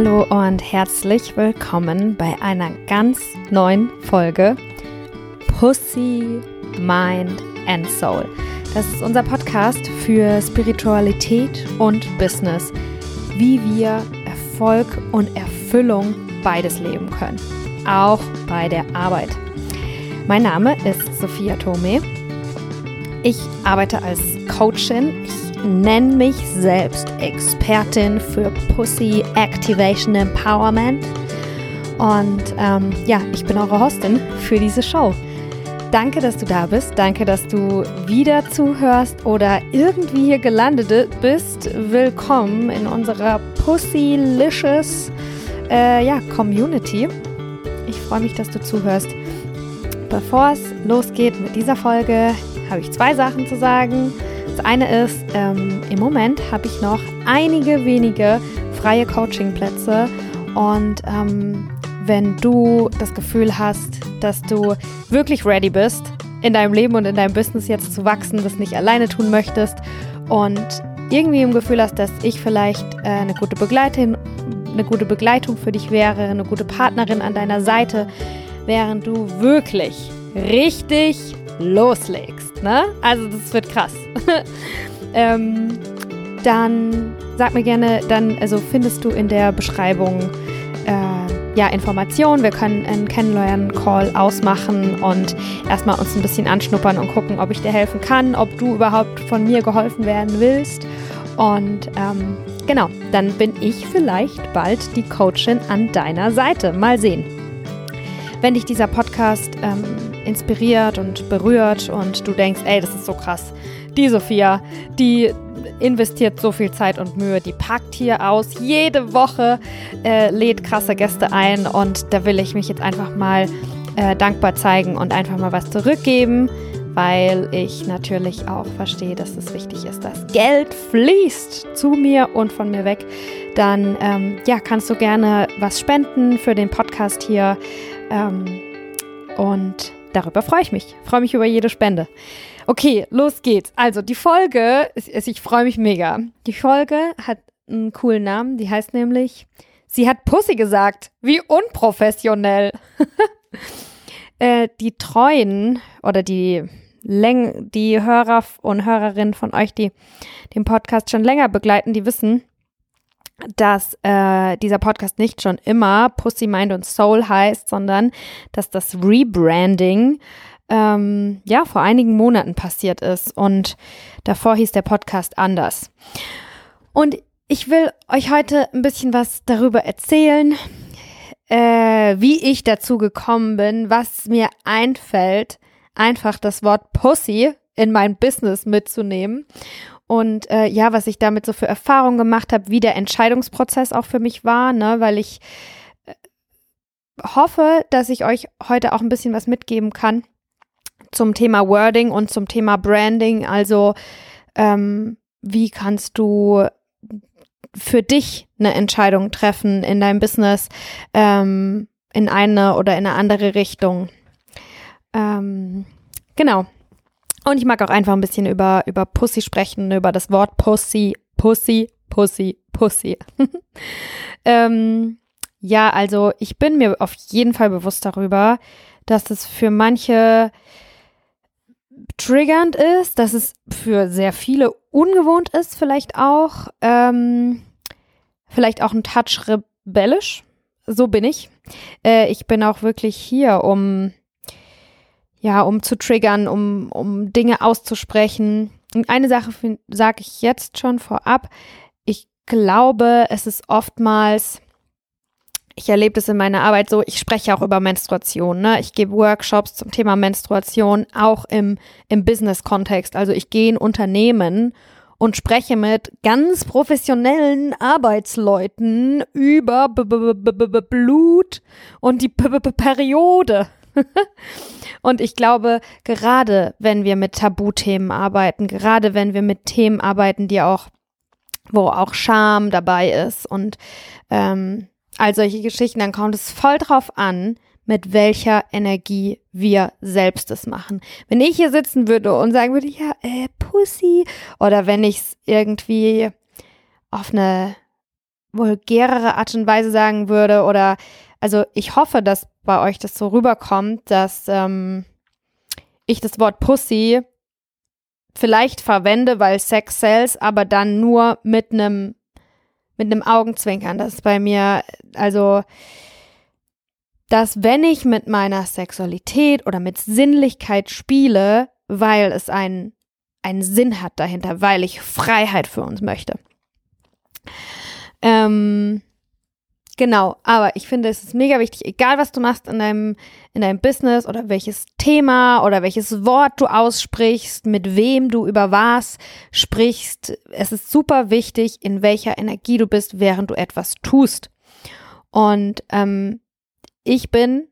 Hallo und herzlich willkommen bei einer ganz neuen Folge Pussy, Mind and Soul. Das ist unser Podcast für Spiritualität und Business, wie wir Erfolg und Erfüllung beides leben können, auch bei der Arbeit. Mein Name ist Sophia Tome. Ich arbeite als Coachin. Ich nenne mich selbst Expertin für Pussy Activation Empowerment. Und ähm, ja, ich bin eure Hostin für diese Show. Danke, dass du da bist. Danke, dass du wieder zuhörst oder irgendwie hier gelandet bist. Willkommen in unserer Pussylicious äh, ja, Community. Ich freue mich, dass du zuhörst. Bevor es losgeht mit dieser Folge, habe ich zwei Sachen zu sagen. Das eine ist, ähm, im Moment habe ich noch einige wenige freie Coachingplätze. Und ähm, wenn du das Gefühl hast, dass du wirklich ready bist, in deinem Leben und in deinem Business jetzt zu wachsen, das nicht alleine tun möchtest und irgendwie im Gefühl hast, dass ich vielleicht äh, eine gute Begleitung, eine gute Begleitung für dich wäre, eine gute Partnerin an deiner Seite, während du wirklich richtig loslegst. Ne? Also das wird krass. ähm, dann sag mir gerne, dann also findest du in der Beschreibung äh, ja Informationen. Wir können einen Kennenlernen-Call ausmachen und erstmal uns ein bisschen anschnuppern und gucken, ob ich dir helfen kann, ob du überhaupt von mir geholfen werden willst. Und ähm, genau, dann bin ich vielleicht bald die Coachin an deiner Seite. Mal sehen. Wenn dich dieser Podcast ähm, inspiriert und berührt und du denkst, ey, das ist so krass. Die Sophia, die investiert so viel Zeit und Mühe, die packt hier aus, jede Woche äh, lädt krasse Gäste ein und da will ich mich jetzt einfach mal äh, dankbar zeigen und einfach mal was zurückgeben, weil ich natürlich auch verstehe, dass es wichtig ist, dass Geld fließt zu mir und von mir weg. Dann ähm, ja, kannst du gerne was spenden für den Podcast hier ähm, und Darüber freue ich mich. Freue mich über jede Spende. Okay, los geht's. Also die Folge, ich freue mich mega. Die Folge hat einen coolen Namen. Die heißt nämlich, sie hat Pussy gesagt. Wie unprofessionell. äh, die Treuen oder die Läng die Hörer und Hörerinnen von euch, die den Podcast schon länger begleiten, die wissen, dass äh, dieser Podcast nicht schon immer Pussy, Mind und Soul heißt, sondern dass das Rebranding ähm, ja vor einigen Monaten passiert ist und davor hieß der Podcast anders. Und ich will euch heute ein bisschen was darüber erzählen, äh, wie ich dazu gekommen bin, was mir einfällt, einfach das Wort Pussy in mein Business mitzunehmen und äh, ja, was ich damit so für Erfahrungen gemacht habe, wie der Entscheidungsprozess auch für mich war, ne, weil ich äh, hoffe, dass ich euch heute auch ein bisschen was mitgeben kann zum Thema Wording und zum Thema Branding. Also ähm, wie kannst du für dich eine Entscheidung treffen in deinem Business ähm, in eine oder in eine andere Richtung. Ähm, genau. Und ich mag auch einfach ein bisschen über, über Pussy sprechen, über das Wort Pussy, Pussy, Pussy, Pussy. ähm, ja, also ich bin mir auf jeden Fall bewusst darüber, dass es für manche triggernd ist, dass es für sehr viele ungewohnt ist, vielleicht auch. Ähm, vielleicht auch ein Touch rebellisch. So bin ich. Äh, ich bin auch wirklich hier, um ja, um zu triggern, um, um Dinge auszusprechen. Und eine Sache sage ich jetzt schon vorab. Ich glaube, es ist oftmals, ich erlebe das in meiner Arbeit so, ich spreche auch über Menstruation. Ne? Ich gebe Workshops zum Thema Menstruation, auch im, im Business-Kontext. Also ich gehe in Unternehmen und spreche mit ganz professionellen Arbeitsleuten über B -B -B Blut und die Periode. Und ich glaube, gerade wenn wir mit Tabuthemen arbeiten, gerade wenn wir mit Themen arbeiten, die auch, wo auch Scham dabei ist und ähm, all solche Geschichten, dann kommt es voll drauf an, mit welcher Energie wir selbst es machen. Wenn ich hier sitzen würde und sagen würde, ja, äh, Pussy, oder wenn ich es irgendwie auf eine vulgärere Art und Weise sagen würde oder also ich hoffe, dass bei euch das so rüberkommt, dass ähm, ich das Wort Pussy vielleicht verwende, weil Sex sells, aber dann nur mit einem mit einem Augenzwinkern. Das ist bei mir, also, dass wenn ich mit meiner Sexualität oder mit Sinnlichkeit spiele, weil es einen, einen Sinn hat dahinter, weil ich Freiheit für uns möchte. Ähm, Genau, aber ich finde, es ist mega wichtig, egal was du machst in deinem, in deinem Business oder welches Thema oder welches Wort du aussprichst, mit wem du über was sprichst, es ist super wichtig, in welcher Energie du bist, während du etwas tust. Und ähm, ich bin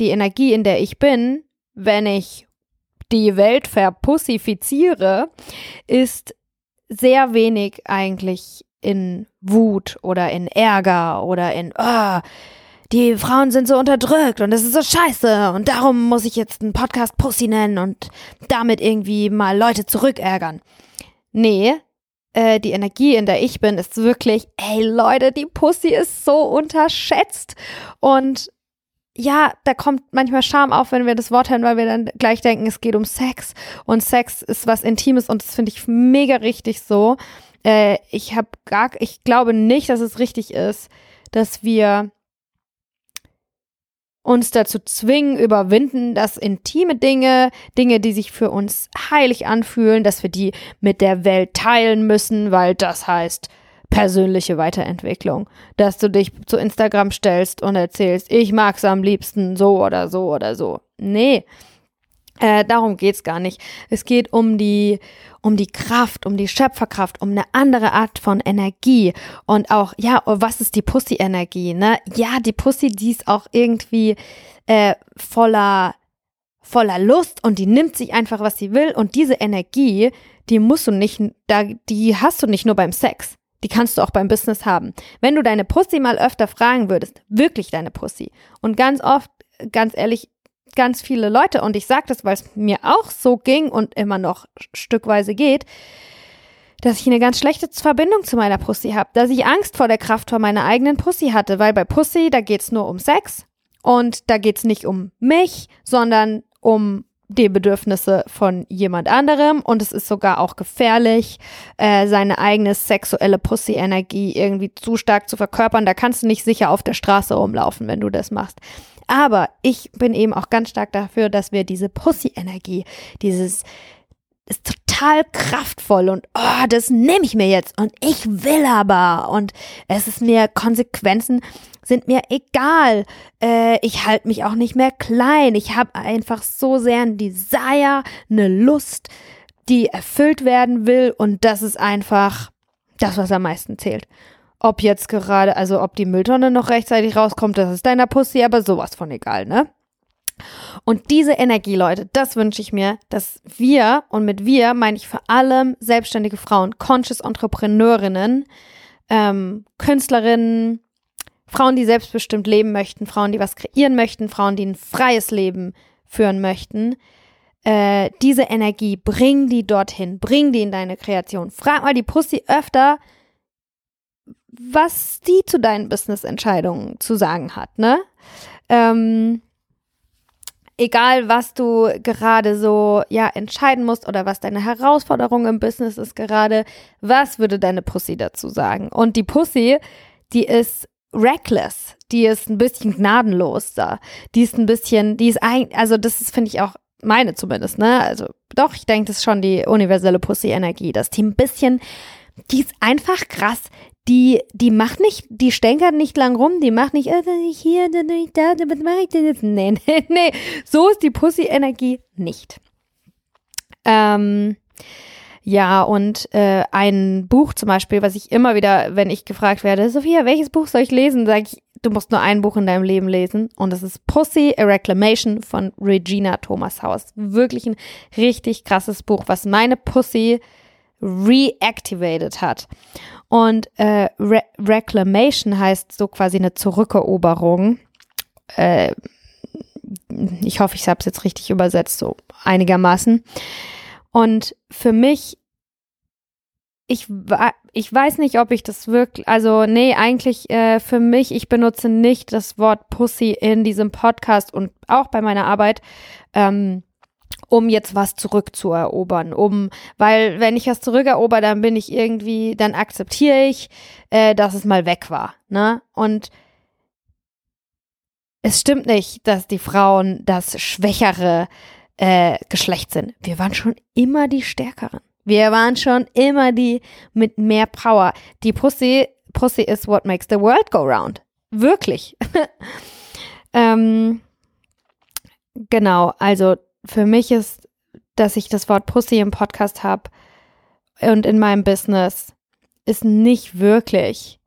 die Energie, in der ich bin, wenn ich die Welt verpussifiziere, ist sehr wenig eigentlich in Wut oder in Ärger oder in, oh, die Frauen sind so unterdrückt und das ist so scheiße und darum muss ich jetzt einen Podcast Pussy nennen und damit irgendwie mal Leute zurückärgern. Nee, äh, die Energie, in der ich bin, ist wirklich, ey Leute, die Pussy ist so unterschätzt und ja, da kommt manchmal Scham auf, wenn wir das Wort hören, weil wir dann gleich denken, es geht um Sex und Sex ist was Intimes und das finde ich mega richtig so. Äh, ich habe gar, ich glaube nicht, dass es richtig ist, dass wir uns dazu zwingen, überwinden, dass intime Dinge, Dinge, die sich für uns heilig anfühlen, dass wir die mit der Welt teilen müssen, weil das heißt persönliche Weiterentwicklung. Dass du dich zu Instagram stellst und erzählst, ich mag's am liebsten so oder so oder so. Nee, äh, darum geht's gar nicht. Es geht um die, um die Kraft, um die Schöpferkraft, um eine andere Art von Energie. Und auch, ja, oh, was ist die Pussy-Energie, ne? Ja, die Pussy, die ist auch irgendwie äh, voller, voller Lust und die nimmt sich einfach, was sie will. Und diese Energie, die musst du nicht, da, die hast du nicht nur beim Sex. Die kannst du auch beim Business haben. Wenn du deine Pussy mal öfter fragen würdest, wirklich deine Pussy. Und ganz oft, ganz ehrlich, ganz viele Leute, und ich sage das, weil es mir auch so ging und immer noch stückweise geht, dass ich eine ganz schlechte Verbindung zu meiner Pussy habe, dass ich Angst vor der Kraft von meiner eigenen Pussy hatte, weil bei Pussy, da geht's nur um Sex und da geht's nicht um mich, sondern um die Bedürfnisse von jemand anderem und es ist sogar auch gefährlich, äh, seine eigene sexuelle Pussy-Energie irgendwie zu stark zu verkörpern. Da kannst du nicht sicher auf der Straße rumlaufen, wenn du das machst. Aber ich bin eben auch ganz stark dafür, dass wir diese Pussy-Energie, dieses ist total kraftvoll und oh, das nehme ich mir jetzt und ich will aber und es ist mir Konsequenzen sind mir egal. Äh, ich halte mich auch nicht mehr klein. Ich habe einfach so sehr ein Desire, eine Lust, die erfüllt werden will und das ist einfach das, was am meisten zählt. Ob jetzt gerade, also ob die Mülltonne noch rechtzeitig rauskommt, das ist deiner Pussy aber sowas von egal, ne? Und diese Energie, Leute, das wünsche ich mir, dass wir, und mit wir meine ich vor allem selbstständige Frauen, Conscious Entrepreneurinnen, ähm, Künstlerinnen, Frauen, die selbstbestimmt leben möchten, Frauen, die was kreieren möchten, Frauen, die ein freies Leben führen möchten, äh, diese Energie, bring die dorthin, bring die in deine Kreation. Frag mal die Pussy öfter, was die zu deinen Business-Entscheidungen zu sagen hat, ne? Ähm, egal, was du gerade so, ja, entscheiden musst oder was deine Herausforderung im Business ist gerade, was würde deine Pussy dazu sagen? Und die Pussy, die ist reckless, die ist ein bisschen gnadenlos da, die ist ein bisschen, die ist eigentlich, also das ist, finde ich auch meine zumindest, ne? Also doch, ich denke, das ist schon die universelle Pussy-Energie, dass die ein bisschen, die ist einfach krass die, die macht nicht, die stänkert nicht lang rum, die macht nicht, äh, hier, da, da, was mache ich denn jetzt? Nee, nee, nee, so ist die Pussy-Energie nicht. Ähm, ja, und äh, ein Buch zum Beispiel, was ich immer wieder, wenn ich gefragt werde, Sophia, welches Buch soll ich lesen, sage ich, du musst nur ein Buch in deinem Leben lesen. Und das ist Pussy, a Reclamation von Regina Thomas House. Wirklich ein richtig krasses Buch, was meine Pussy reactivated hat. Und äh, Re Reclamation heißt so quasi eine Zurückeroberung. Äh, ich hoffe, ich habe es jetzt richtig übersetzt, so einigermaßen. Und für mich, ich, ich weiß nicht, ob ich das wirklich, also nee, eigentlich äh, für mich, ich benutze nicht das Wort Pussy in diesem Podcast und auch bei meiner Arbeit, ähm, um jetzt was zurückzuerobern, um, weil wenn ich was zurückerober, dann bin ich irgendwie, dann akzeptiere ich, äh, dass es mal weg war, ne? Und es stimmt nicht, dass die Frauen das schwächere äh, Geschlecht sind. Wir waren schon immer die Stärkeren. Wir waren schon immer die mit mehr Power. Die Pussy, Pussy is what makes the world go round. Wirklich. ähm, genau, also für mich ist, dass ich das Wort Pussy im Podcast habe und in meinem Business, ist nicht wirklich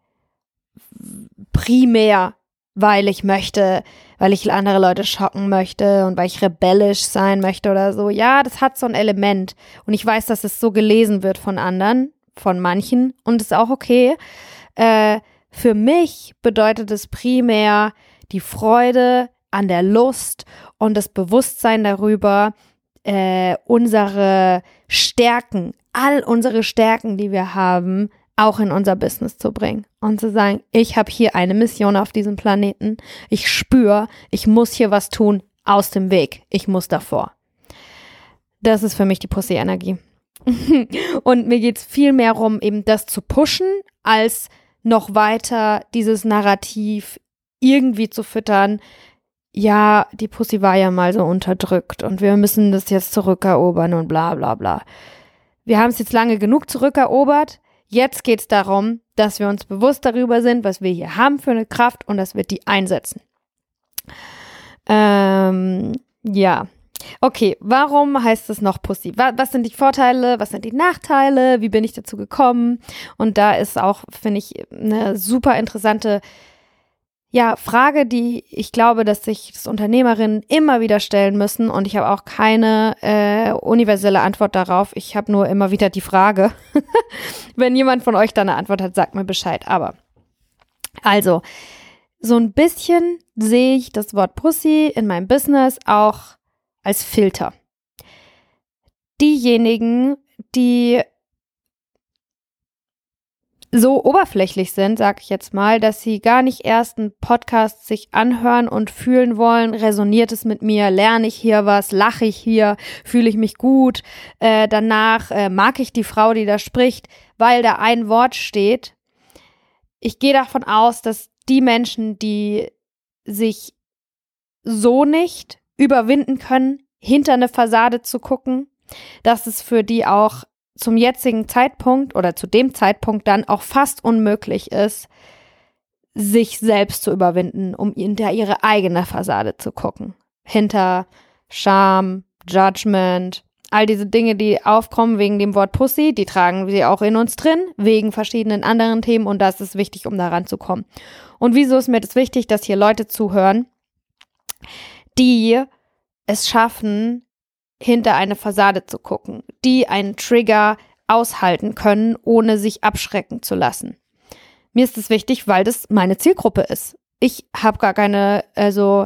primär weil ich möchte, weil ich andere Leute schocken möchte und weil ich rebellisch sein möchte oder so. Ja, das hat so ein Element. Und ich weiß, dass es so gelesen wird von anderen, von manchen. Und ist auch okay. Äh, für mich bedeutet es primär die Freude an der Lust und das Bewusstsein darüber, äh, unsere Stärken, all unsere Stärken, die wir haben, auch in unser Business zu bringen und zu sagen, ich habe hier eine Mission auf diesem Planeten. Ich spüre, ich muss hier was tun aus dem Weg. Ich muss davor. Das ist für mich die Pussy-Energie. und mir geht es viel mehr darum, eben das zu pushen, als noch weiter dieses Narrativ irgendwie zu füttern. Ja, die Pussy war ja mal so unterdrückt und wir müssen das jetzt zurückerobern und bla bla bla. Wir haben es jetzt lange genug zurückerobert. Jetzt geht es darum, dass wir uns bewusst darüber sind, was wir hier haben für eine Kraft und dass wir die einsetzen. Ähm, ja. Okay, warum heißt es noch Pussy? Was, was sind die Vorteile? Was sind die Nachteile? Wie bin ich dazu gekommen? Und da ist auch, finde ich, eine super interessante ja, Frage, die ich glaube, dass sich das Unternehmerinnen immer wieder stellen müssen. Und ich habe auch keine äh, universelle Antwort darauf. Ich habe nur immer wieder die Frage. Wenn jemand von euch da eine Antwort hat, sagt mir Bescheid. Aber also, so ein bisschen sehe ich das Wort Pussy in meinem Business auch als Filter. Diejenigen, die so oberflächlich sind, sag ich jetzt mal, dass sie gar nicht erst einen Podcast sich anhören und fühlen wollen, resoniert es mit mir, lerne ich hier was, lache ich hier, fühle ich mich gut, äh, danach äh, mag ich die Frau, die da spricht, weil da ein Wort steht. Ich gehe davon aus, dass die Menschen, die sich so nicht überwinden können, hinter eine Fassade zu gucken, dass es für die auch zum jetzigen Zeitpunkt oder zu dem Zeitpunkt dann auch fast unmöglich ist, sich selbst zu überwinden, um hinter ihre eigene Fassade zu gucken. Hinter Scham, Judgment, all diese Dinge, die aufkommen wegen dem Wort Pussy, die tragen wir auch in uns drin, wegen verschiedenen anderen Themen und das ist wichtig, um daran zu kommen. Und wieso ist mir das wichtig, dass hier Leute zuhören, die es schaffen, hinter eine Fassade zu gucken, die einen Trigger aushalten können, ohne sich abschrecken zu lassen. Mir ist es wichtig, weil das meine Zielgruppe ist. Ich habe gar keine, also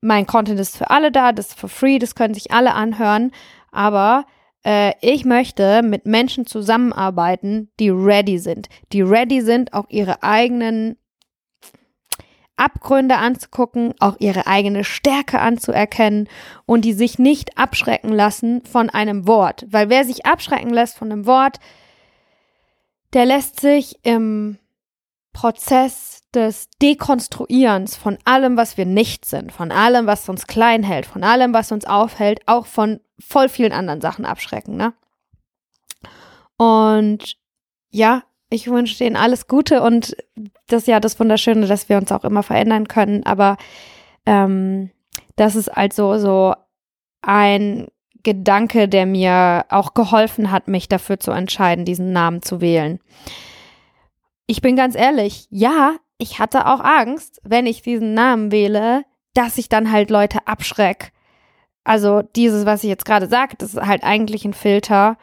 mein Content ist für alle da, das ist for free, das können sich alle anhören, aber äh, ich möchte mit Menschen zusammenarbeiten, die ready sind, die ready sind, auch ihre eigenen Abgründe anzugucken, auch ihre eigene Stärke anzuerkennen und die sich nicht abschrecken lassen von einem Wort. Weil wer sich abschrecken lässt von einem Wort, der lässt sich im Prozess des Dekonstruierens von allem, was wir nicht sind, von allem, was uns klein hält, von allem, was uns aufhält, auch von voll vielen anderen Sachen abschrecken, ne? Und ja, ich wünsche denen alles Gute und das ist ja das Wunderschöne, dass wir uns auch immer verändern können. Aber ähm, das ist also so ein Gedanke, der mir auch geholfen hat, mich dafür zu entscheiden, diesen Namen zu wählen. Ich bin ganz ehrlich, ja, ich hatte auch Angst, wenn ich diesen Namen wähle, dass ich dann halt Leute abschreck. Also dieses, was ich jetzt gerade sage, das ist halt eigentlich ein Filter,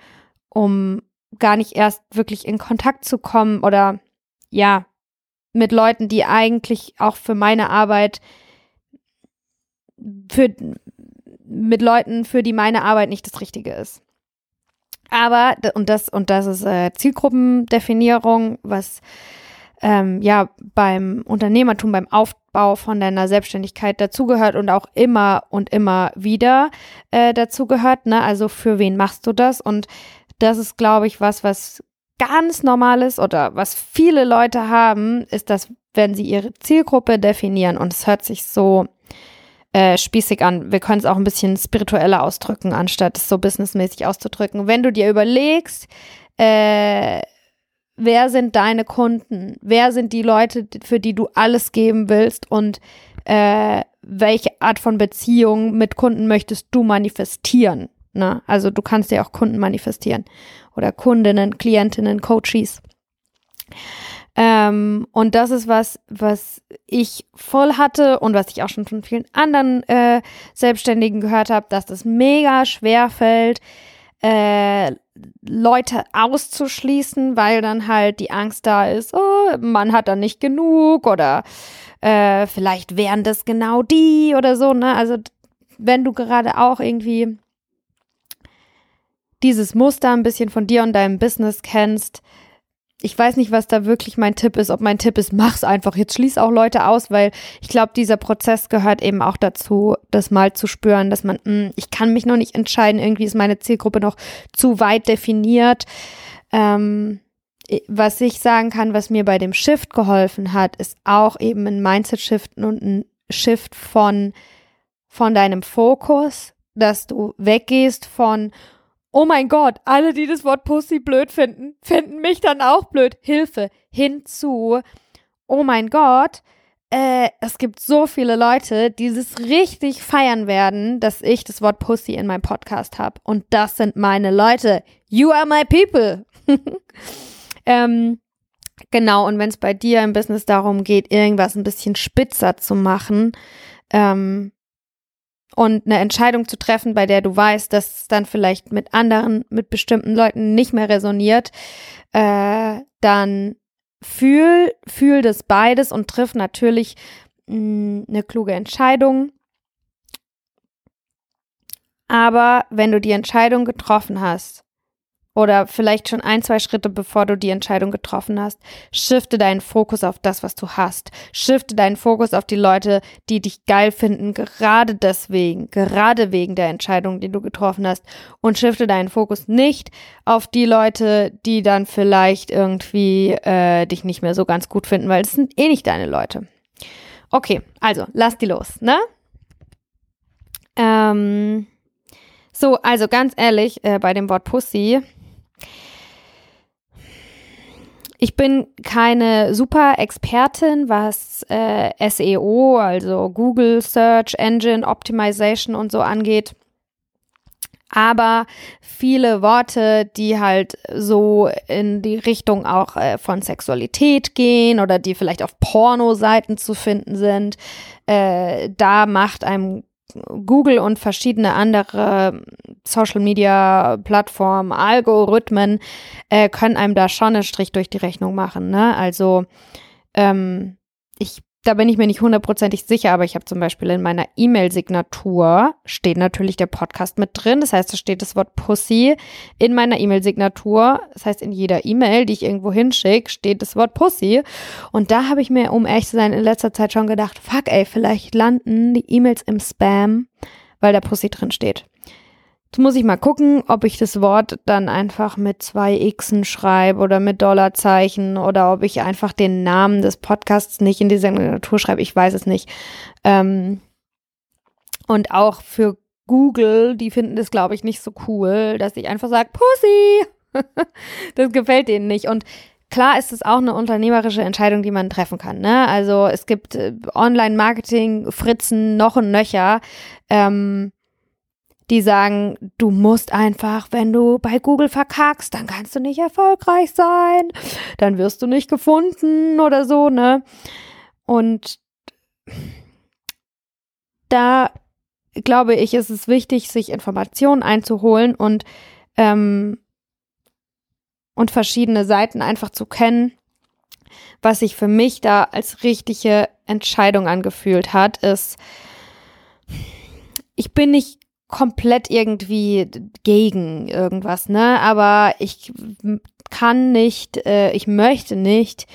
um gar nicht erst wirklich in Kontakt zu kommen oder ja, mit Leuten, die eigentlich auch für meine Arbeit, für, mit Leuten, für die meine Arbeit nicht das Richtige ist. Aber, und das, und das ist äh, Zielgruppendefinierung, was ähm, ja beim Unternehmertum, beim Aufbau von deiner Selbstständigkeit dazugehört und auch immer und immer wieder äh, dazugehört. Ne? Also für wen machst du das? Und das ist, glaube ich, was, was ganz normal ist oder was viele Leute haben, ist, dass wenn sie ihre Zielgruppe definieren und es hört sich so äh, spießig an. Wir können es auch ein bisschen spiritueller ausdrücken, anstatt es so businessmäßig auszudrücken. Wenn du dir überlegst, äh, wer sind deine Kunden? Wer sind die Leute, für die du alles geben willst? Und äh, welche Art von Beziehung mit Kunden möchtest du manifestieren? Ne? Also du kannst ja auch Kunden manifestieren oder Kundinnen, Klientinnen, Coaches. Ähm, und das ist was, was ich voll hatte und was ich auch schon von vielen anderen äh, Selbstständigen gehört habe, dass das mega schwer fällt, äh, Leute auszuschließen, weil dann halt die Angst da ist, oh, man hat da nicht genug oder äh, vielleicht wären das genau die oder so, ne? Also wenn du gerade auch irgendwie dieses Muster ein bisschen von dir und deinem Business kennst, ich weiß nicht, was da wirklich mein Tipp ist. Ob mein Tipp ist, mach's einfach. Jetzt schließ auch Leute aus, weil ich glaube, dieser Prozess gehört eben auch dazu, das mal zu spüren, dass man, mh, hm, ich kann mich noch nicht entscheiden. Irgendwie ist meine Zielgruppe noch zu weit definiert. Ähm, was ich sagen kann, was mir bei dem Shift geholfen hat, ist auch eben ein Mindset-Shift und ein Shift von, von deinem Fokus, dass du weggehst von, oh mein Gott, alle, die das Wort Pussy blöd finden, finden mich dann auch blöd. Hilfe. Hinzu, oh mein Gott, äh, es gibt so viele Leute, die es richtig feiern werden, dass ich das Wort Pussy in meinem Podcast habe. Und das sind meine Leute. You are my people. ähm, genau, und wenn es bei dir im Business darum geht, irgendwas ein bisschen spitzer zu machen, ähm, und eine Entscheidung zu treffen, bei der du weißt, dass es dann vielleicht mit anderen, mit bestimmten Leuten nicht mehr resoniert, äh, dann fühl, fühl das beides und triff natürlich mh, mm, eine kluge Entscheidung. Aber wenn du die Entscheidung getroffen hast, oder vielleicht schon ein, zwei Schritte bevor du die Entscheidung getroffen hast, shifte deinen Fokus auf das, was du hast. Shifte deinen Fokus auf die Leute, die dich geil finden, gerade deswegen, gerade wegen der Entscheidung, die du getroffen hast. Und shifte deinen Fokus nicht auf die Leute, die dann vielleicht irgendwie äh, dich nicht mehr so ganz gut finden, weil es sind eh nicht deine Leute. Okay, also lass die los, ne? Ähm, so, also ganz ehrlich, äh, bei dem Wort Pussy, ich bin keine super Expertin, was äh, SEO, also Google Search Engine Optimization und so angeht. Aber viele Worte, die halt so in die Richtung auch äh, von Sexualität gehen oder die vielleicht auf Porno-Seiten zu finden sind, äh, da macht einem Google und verschiedene andere Social Media Plattformen, Algorithmen äh, können einem da schon einen Strich durch die Rechnung machen. Ne? Also ähm, ich da bin ich mir nicht hundertprozentig sicher, aber ich habe zum Beispiel in meiner E-Mail-Signatur steht natürlich der Podcast mit drin. Das heißt, da steht das Wort Pussy in meiner E-Mail-Signatur. Das heißt, in jeder E-Mail, die ich irgendwo hinschicke, steht das Wort Pussy. Und da habe ich mir, um ehrlich zu sein, in letzter Zeit schon gedacht, fuck ey, vielleicht landen die E-Mails im Spam, weil da Pussy drin steht. Jetzt muss ich mal gucken, ob ich das Wort dann einfach mit zwei Xen schreibe oder mit Dollarzeichen oder ob ich einfach den Namen des Podcasts nicht in die Signatur schreibe. Ich weiß es nicht. Ähm und auch für Google, die finden das, glaube ich, nicht so cool, dass ich einfach sage, Pussy. das gefällt denen nicht. Und klar ist es auch eine unternehmerische Entscheidung, die man treffen kann. Ne? Also es gibt äh, Online-Marketing, Fritzen, noch und nöcher. Ähm, die sagen, du musst einfach, wenn du bei Google verkackst, dann kannst du nicht erfolgreich sein, dann wirst du nicht gefunden oder so, ne? Und da glaube ich, ist es wichtig, sich Informationen einzuholen und, ähm, und verschiedene Seiten einfach zu kennen. Was sich für mich da als richtige Entscheidung angefühlt hat, ist, ich bin nicht komplett irgendwie gegen irgendwas, ne? Aber ich kann nicht, äh, ich möchte nicht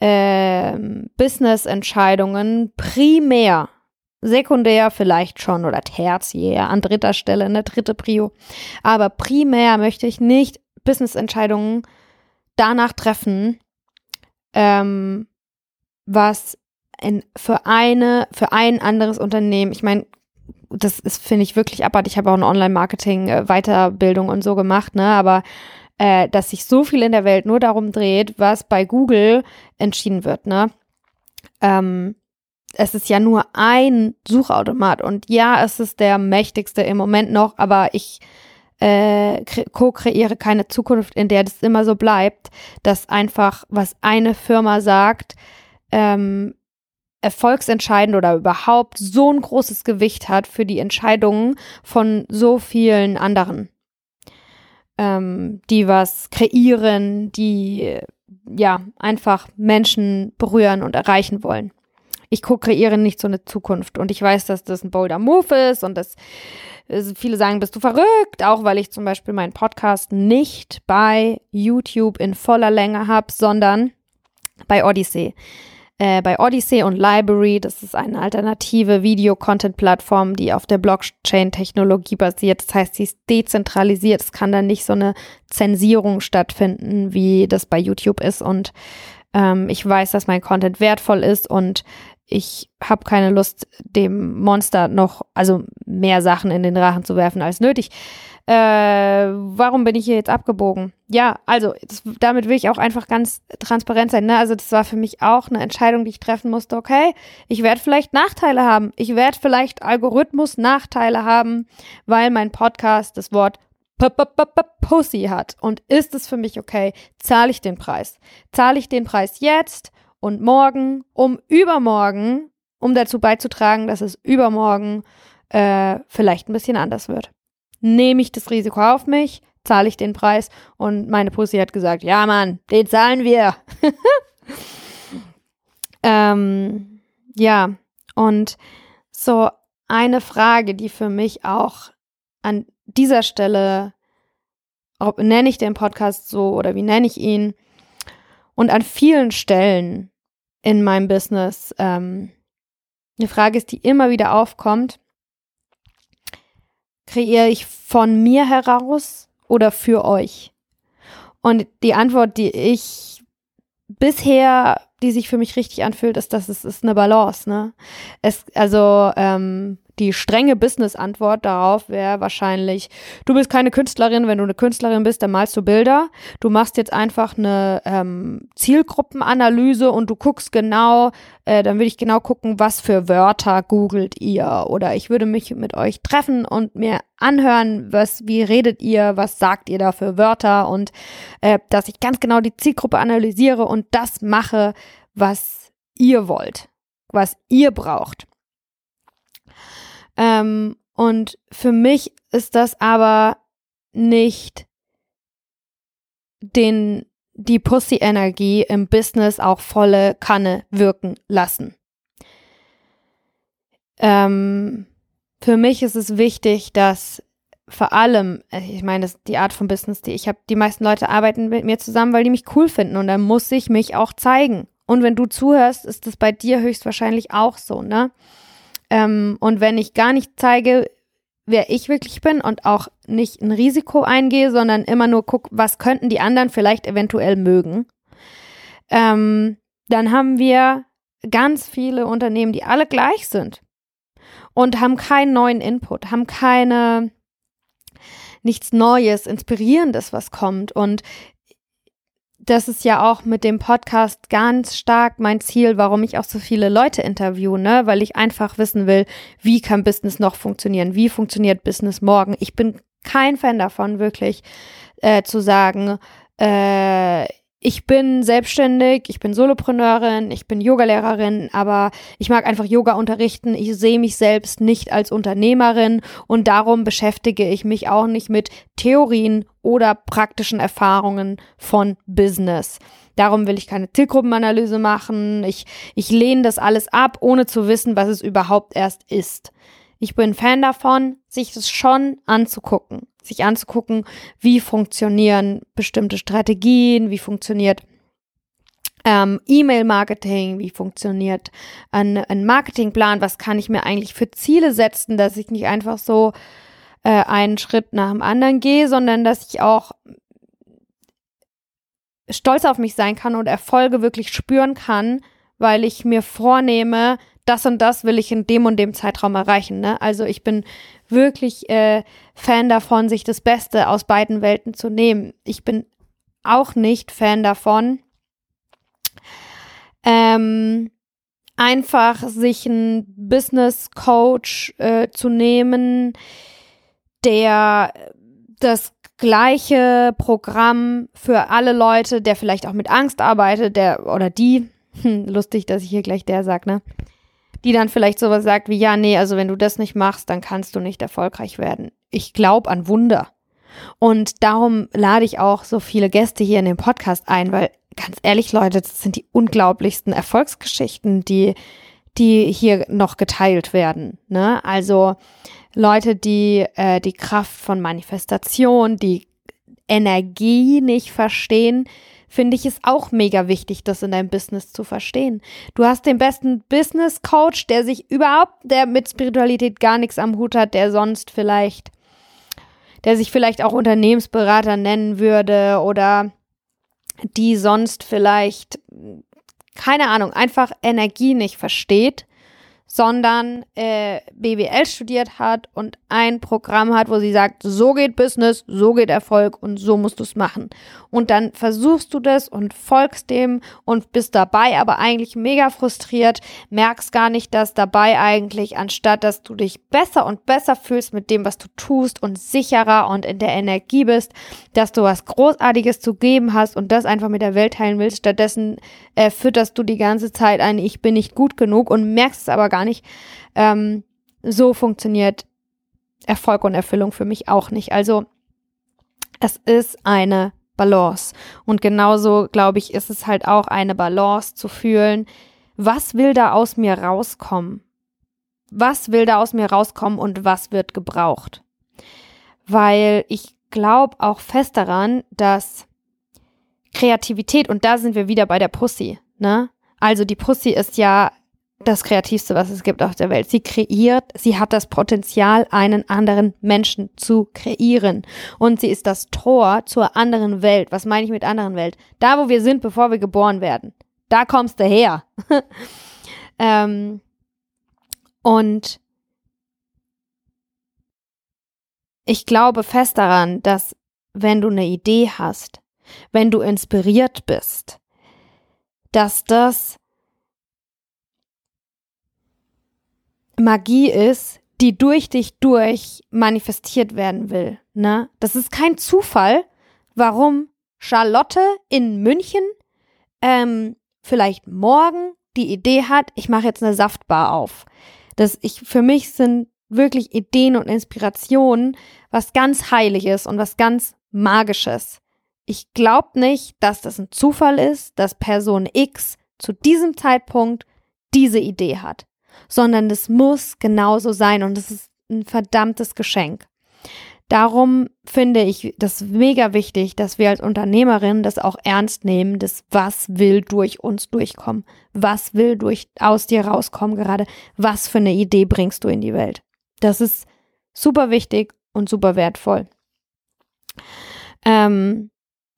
äh, Business-Entscheidungen primär, sekundär vielleicht schon oder tertiär an dritter Stelle, eine dritte Prio. Aber primär möchte ich nicht Business-Entscheidungen danach treffen, ähm, was in, für eine, für ein anderes Unternehmen, ich meine, das ist, finde ich, wirklich abartig. Ich habe auch eine Online-Marketing-Weiterbildung und so gemacht, ne? Aber äh, dass sich so viel in der Welt nur darum dreht, was bei Google entschieden wird, ne? Ähm, es ist ja nur ein Suchautomat und ja, es ist der mächtigste im Moment noch, aber ich äh, co-kreiere keine Zukunft, in der das immer so bleibt, dass einfach, was eine Firma sagt, ähm, erfolgsentscheidend oder überhaupt so ein großes Gewicht hat für die Entscheidungen von so vielen anderen, ähm, die was kreieren, die ja einfach Menschen berühren und erreichen wollen. Ich co-kreiere nicht so eine Zukunft und ich weiß, dass das ein bolder Move ist und dass viele sagen, bist du verrückt, auch weil ich zum Beispiel meinen Podcast nicht bei YouTube in voller Länge habe, sondern bei Odyssey äh, bei Odyssey und Library. Das ist eine alternative Video-Content-Plattform, die auf der Blockchain-Technologie basiert. Das heißt, sie ist dezentralisiert. Es kann dann nicht so eine Zensierung stattfinden, wie das bei YouTube ist. Und ähm, ich weiß, dass mein Content wertvoll ist und ich habe keine Lust, dem Monster noch, also mehr Sachen in den Rachen zu werfen als nötig. Äh, warum bin ich hier jetzt abgebogen? Ja, also das, damit will ich auch einfach ganz transparent sein. Ne? Also das war für mich auch eine Entscheidung, die ich treffen musste. Okay, ich werde vielleicht Nachteile haben. Ich werde vielleicht Algorithmus-Nachteile haben, weil mein Podcast das Wort Pussy hat. Und ist es für mich okay? Zahle ich den Preis? Zahle ich den Preis jetzt und morgen, um übermorgen, um dazu beizutragen, dass es übermorgen äh, vielleicht ein bisschen anders wird? Nehme ich das Risiko auf mich, zahle ich den Preis und meine Pussy hat gesagt, ja Mann, den zahlen wir. ähm, ja, und so eine Frage, die für mich auch an dieser Stelle, ob nenne ich den Podcast so oder wie nenne ich ihn, und an vielen Stellen in meinem Business ähm, eine Frage ist, die immer wieder aufkommt, kreiere ich von mir heraus oder für euch? Und die Antwort, die ich bisher, die sich für mich richtig anfühlt, ist, dass es ist eine Balance. Ne? Es, also ähm, die strenge Business-Antwort darauf wäre wahrscheinlich, du bist keine Künstlerin, wenn du eine Künstlerin bist, dann malst du Bilder. Du machst jetzt einfach eine ähm, Zielgruppenanalyse und du guckst genau, äh, dann würde ich genau gucken, was für Wörter googelt ihr. Oder ich würde mich mit euch treffen und mir anhören, was, wie redet ihr, was sagt ihr da für Wörter und äh, dass ich ganz genau die Zielgruppe analysiere und das mache, was ihr wollt, was ihr braucht. Ähm, und für mich ist das aber nicht den, die Pussy-Energie im Business auch volle Kanne wirken lassen. Ähm, für mich ist es wichtig, dass vor allem, äh, ich meine, das ist die Art von Business, die ich habe, die meisten Leute arbeiten mit mir zusammen, weil die mich cool finden und dann muss ich mich auch zeigen. Und wenn du zuhörst, ist das bei dir höchstwahrscheinlich auch so, ne? Ähm, und wenn ich gar nicht zeige, wer ich wirklich bin und auch nicht ein Risiko eingehe, sondern immer nur gucke, was könnten die anderen vielleicht eventuell mögen, ähm, dann haben wir ganz viele Unternehmen, die alle gleich sind und haben keinen neuen Input, haben keine nichts Neues, Inspirierendes, was kommt. Und das ist ja auch mit dem Podcast ganz stark mein Ziel, warum ich auch so viele Leute interviewe, ne? Weil ich einfach wissen will, wie kann Business noch funktionieren? Wie funktioniert Business morgen? Ich bin kein Fan davon, wirklich äh, zu sagen, äh, ich bin selbstständig, ich bin Solopreneurin, ich bin Yogalehrerin, aber ich mag einfach Yoga unterrichten. Ich sehe mich selbst nicht als Unternehmerin und darum beschäftige ich mich auch nicht mit Theorien oder praktischen Erfahrungen von Business. Darum will ich keine Zielgruppenanalyse machen. Ich, ich lehne das alles ab, ohne zu wissen, was es überhaupt erst ist. Ich bin Fan davon, sich das schon anzugucken. Sich anzugucken, wie funktionieren bestimmte Strategien, wie funktioniert ähm, E-Mail-Marketing, wie funktioniert ein, ein Marketingplan, was kann ich mir eigentlich für Ziele setzen, dass ich nicht einfach so äh, einen Schritt nach dem anderen gehe, sondern dass ich auch stolz auf mich sein kann und Erfolge wirklich spüren kann, weil ich mir vornehme, das und das will ich in dem und dem Zeitraum erreichen. Ne? Also ich bin wirklich äh, Fan davon, sich das Beste aus beiden Welten zu nehmen. Ich bin auch nicht Fan davon, ähm, einfach sich einen Business Coach äh, zu nehmen, der das gleiche Programm für alle Leute, der vielleicht auch mit Angst arbeitet, der oder die, hm, lustig, dass ich hier gleich der sag, ne? Die dann vielleicht sowas sagt wie, ja, nee, also wenn du das nicht machst, dann kannst du nicht erfolgreich werden. Ich glaube an Wunder. Und darum lade ich auch so viele Gäste hier in den Podcast ein, weil ganz ehrlich, Leute, das sind die unglaublichsten Erfolgsgeschichten, die, die hier noch geteilt werden. Ne? Also Leute, die äh, die Kraft von Manifestation, die Energie nicht verstehen, finde ich es auch mega wichtig, das in deinem Business zu verstehen. Du hast den besten Business Coach, der sich überhaupt, der mit Spiritualität gar nichts am Hut hat, der sonst vielleicht, der sich vielleicht auch Unternehmensberater nennen würde oder die sonst vielleicht, keine Ahnung, einfach Energie nicht versteht sondern äh, BWL studiert hat und ein Programm hat, wo sie sagt, so geht Business, so geht Erfolg und so musst du es machen. Und dann versuchst du das und folgst dem und bist dabei, aber eigentlich mega frustriert, merkst gar nicht, dass dabei eigentlich, anstatt dass du dich besser und besser fühlst mit dem, was du tust und sicherer und in der Energie bist, dass du was Großartiges zu geben hast und das einfach mit der Welt teilen willst, stattdessen äh, fütterst du die ganze Zeit ein, ich bin nicht gut genug und merkst es aber gar gar nicht. Ähm, so funktioniert Erfolg und Erfüllung für mich auch nicht. Also es ist eine Balance. Und genauso, glaube ich, ist es halt auch eine Balance zu fühlen, was will da aus mir rauskommen? Was will da aus mir rauskommen und was wird gebraucht? Weil ich glaube auch fest daran, dass Kreativität, und da sind wir wieder bei der Pussy, ne? Also die Pussy ist ja das Kreativste, was es gibt auf der Welt. Sie kreiert, sie hat das Potenzial, einen anderen Menschen zu kreieren. Und sie ist das Tor zur anderen Welt. Was meine ich mit anderen Welt? Da, wo wir sind, bevor wir geboren werden. Da kommst du her. ähm, und ich glaube fest daran, dass wenn du eine Idee hast, wenn du inspiriert bist, dass das Magie ist, die durch dich durch manifestiert werden will. Ne? Das ist kein Zufall, warum Charlotte in München ähm, vielleicht morgen die Idee hat, ich mache jetzt eine Saftbar auf. Das ich für mich sind wirklich Ideen und Inspirationen was ganz Heiliges und was ganz Magisches. Ich glaube nicht, dass das ein Zufall ist, dass Person X zu diesem Zeitpunkt diese Idee hat sondern es muss genauso sein und es ist ein verdammtes Geschenk. Darum finde ich das mega wichtig, dass wir als Unternehmerin das auch ernst nehmen, das was will durch uns durchkommen, was will durch aus dir rauskommen gerade, was für eine Idee bringst du in die Welt. Das ist super wichtig und super wertvoll. Ähm,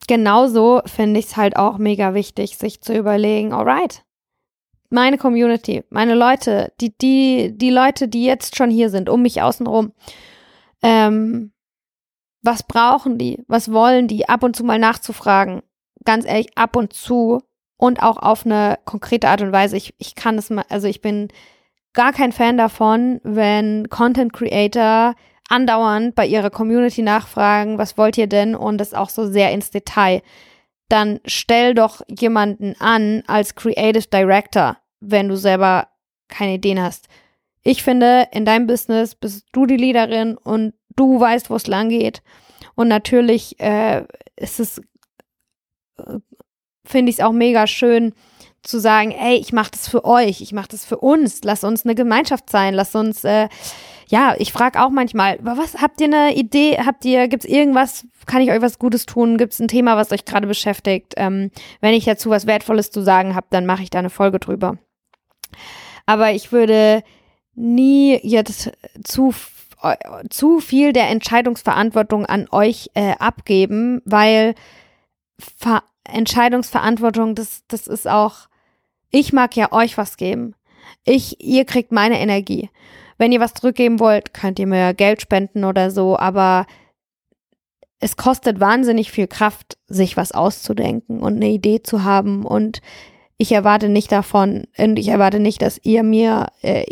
genauso finde ich es halt auch mega wichtig, sich zu überlegen, alright, meine Community, meine Leute, die, die, die Leute, die jetzt schon hier sind, um mich außenrum, ähm, was brauchen die? Was wollen die? Ab und zu mal nachzufragen. Ganz ehrlich, ab und zu und auch auf eine konkrete Art und Weise. Ich, ich kann es mal, also ich bin gar kein Fan davon, wenn Content Creator andauernd bei ihrer Community nachfragen, was wollt ihr denn? Und das auch so sehr ins Detail. Dann stell doch jemanden an als Creative Director wenn du selber keine Ideen hast. Ich finde, in deinem Business bist du die Leaderin und du weißt, wo es lang geht. Und natürlich äh, ist es, äh, finde ich es auch mega schön zu sagen, ey, ich mache das für euch, ich mache das für uns, lass uns eine Gemeinschaft sein, lass uns, äh, ja, ich frage auch manchmal, was habt ihr eine Idee, habt ihr, gibt's irgendwas, kann ich euch was Gutes tun, gibt's ein Thema, was euch gerade beschäftigt? Ähm, wenn ich dazu was Wertvolles zu sagen habe, dann mache ich da eine Folge drüber. Aber ich würde nie jetzt zu zu viel der Entscheidungsverantwortung an euch äh, abgeben, weil Ver Entscheidungsverantwortung, das, das ist auch, ich mag ja euch was geben. Ich, ihr kriegt meine Energie. Wenn ihr was zurückgeben wollt, könnt ihr mir Geld spenden oder so, aber es kostet wahnsinnig viel Kraft, sich was auszudenken und eine Idee zu haben und ich erwarte nicht davon, und ich erwarte nicht, dass ihr mir äh,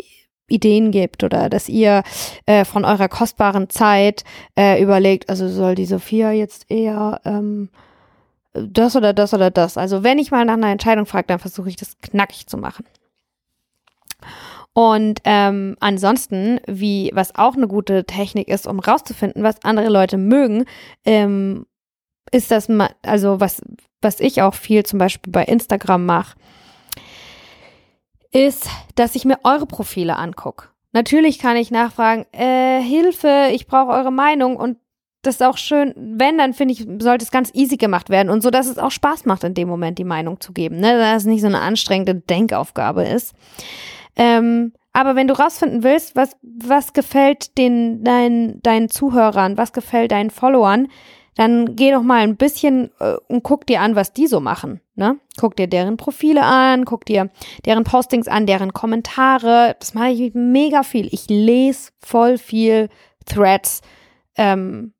Ideen gibt oder dass ihr äh, von eurer kostbaren Zeit äh, überlegt, also soll die Sophia jetzt eher ähm, das oder das oder das. Also wenn ich mal nach einer Entscheidung frage, dann versuche ich das knackig zu machen. Und ähm, ansonsten, wie was auch eine gute Technik ist, um rauszufinden, was andere Leute mögen, ähm, ist das mal, also was was ich auch viel zum Beispiel bei Instagram mache, ist, dass ich mir eure Profile angucke. Natürlich kann ich nachfragen, äh, Hilfe, ich brauche eure Meinung und das ist auch schön, wenn, dann finde ich, sollte es ganz easy gemacht werden und so, dass es auch Spaß macht, in dem Moment die Meinung zu geben, ne? dass es nicht so eine anstrengende Denkaufgabe ist. Ähm, aber wenn du rausfinden willst, was, was gefällt den, dein, deinen Zuhörern, was gefällt deinen Followern, dann geh doch mal ein bisschen äh, und guck dir an, was die so machen. Ne? Guck dir deren Profile an, guck dir deren Postings an, deren Kommentare. Das mache ich mega viel. Ich lese voll viel Threads. Ähm,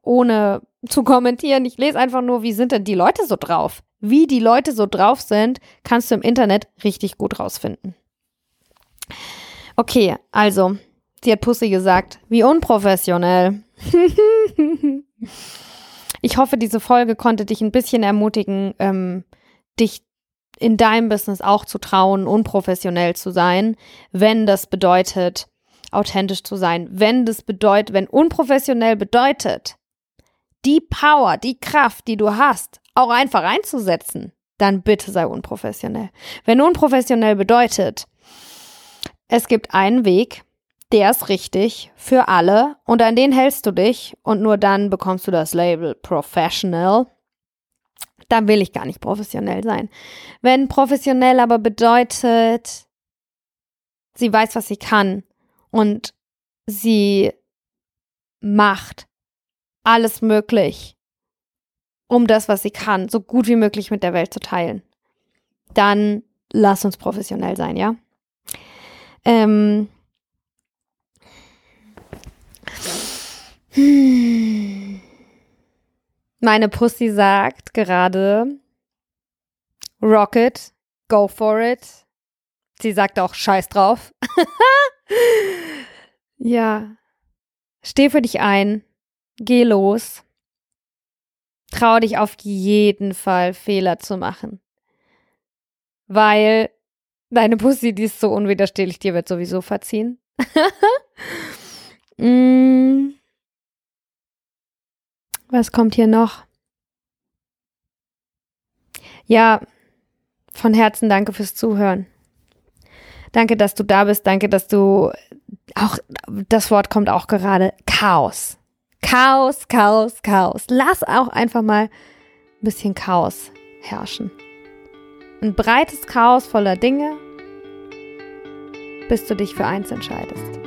ohne zu kommentieren. Ich lese einfach nur, wie sind denn die Leute so drauf? Wie die Leute so drauf sind, kannst du im Internet richtig gut rausfinden. Okay, also, sie hat Pussy gesagt, wie unprofessionell. ich hoffe, diese Folge konnte dich ein bisschen ermutigen, ähm, dich in deinem Business auch zu trauen, unprofessionell zu sein, wenn das bedeutet, authentisch zu sein, wenn das bedeutet, wenn unprofessionell bedeutet, die Power, die Kraft, die du hast, auch einfach einzusetzen, dann bitte sei unprofessionell. Wenn unprofessionell bedeutet, es gibt einen Weg, der ist richtig für alle und an den hältst du dich und nur dann bekommst du das Label Professional. Dann will ich gar nicht professionell sein. Wenn professionell aber bedeutet, sie weiß, was sie kann und sie macht alles möglich, um das, was sie kann, so gut wie möglich mit der Welt zu teilen. Dann lass uns professionell sein, ja? Ähm. Meine Pussy sagt gerade, Rocket, go for it. Sie sagt auch Scheiß drauf. ja. Steh für dich ein. Geh los. Trau dich auf jeden Fall, Fehler zu machen. Weil deine Pussy, die ist so unwiderstehlich, dir wird sowieso verziehen. mm. Was kommt hier noch? Ja, von Herzen danke fürs Zuhören. Danke, dass du da bist. Danke, dass du auch, das Wort kommt auch gerade, Chaos. Chaos, Chaos, Chaos. Lass auch einfach mal ein bisschen Chaos herrschen. Ein breites Chaos voller Dinge, bis du dich für eins entscheidest.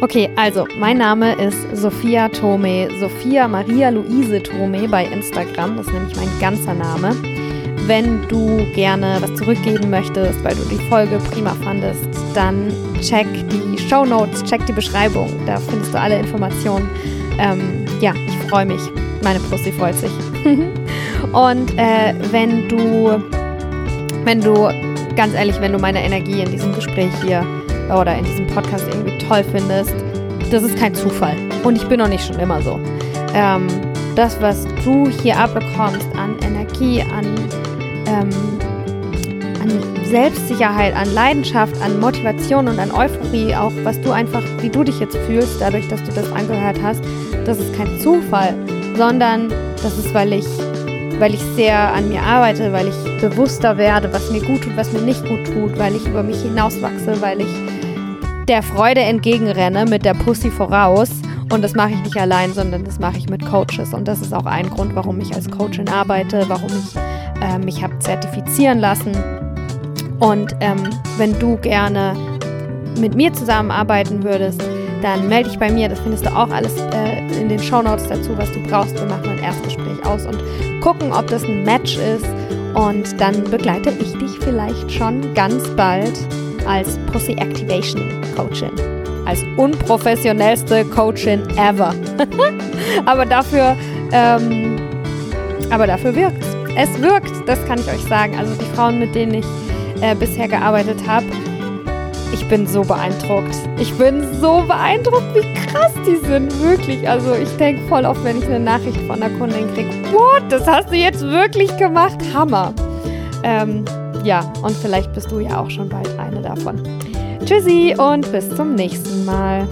Okay, also mein Name ist Sophia Tome, Sophia Maria Luise Tome bei Instagram, das ist nämlich mein ganzer Name. Wenn du gerne was zurückgeben möchtest, weil du die Folge prima fandest, dann check die Show Notes, check die Beschreibung. Da findest du alle Informationen. Ähm, ja, ich freue mich. Meine Pussy freut sich. Und äh, wenn du, wenn du, ganz ehrlich, wenn du meine Energie in diesem Gespräch hier oder in diesem Podcast irgendwie toll findest, das ist kein Zufall. Und ich bin auch nicht schon immer so. Ähm, das, was du hier abbekommst an Energie, an ähm, an Selbstsicherheit, an Leidenschaft, an Motivation und an Euphorie, auch was du einfach, wie du dich jetzt fühlst, dadurch, dass du das angehört hast, das ist kein Zufall, sondern das ist, weil ich weil ich sehr an mir arbeite, weil ich bewusster werde, was mir gut tut, was mir nicht gut tut, weil ich über mich hinauswachse, weil ich der Freude entgegenrenne mit der Pussy voraus. Und das mache ich nicht allein, sondern das mache ich mit Coaches. Und das ist auch ein Grund, warum ich als Coachin arbeite, warum ich äh, mich habe zertifizieren lassen. Und ähm, wenn du gerne mit mir zusammenarbeiten würdest, dann melde dich bei mir. Das findest du auch alles äh, in den Shownotes dazu, was du brauchst. Wir machen ein Erstgespräch aus und gucken, ob das ein Match ist. Und dann begleite ich dich vielleicht schon ganz bald als Pussy Activation Coachin. Als unprofessionellste Coachin ever. aber dafür, ähm, aber dafür wirkt es. wirkt, das kann ich euch sagen. Also die Frauen, mit denen ich äh, bisher gearbeitet habe, ich bin so beeindruckt. Ich bin so beeindruckt, wie krass die sind. Wirklich. Also ich denke voll oft, wenn ich eine Nachricht von einer Kundin kriege, what, das hast du jetzt wirklich gemacht? Hammer. Ähm, ja, und vielleicht bist du ja auch schon bald eine davon. Tschüssi und bis zum nächsten Mal.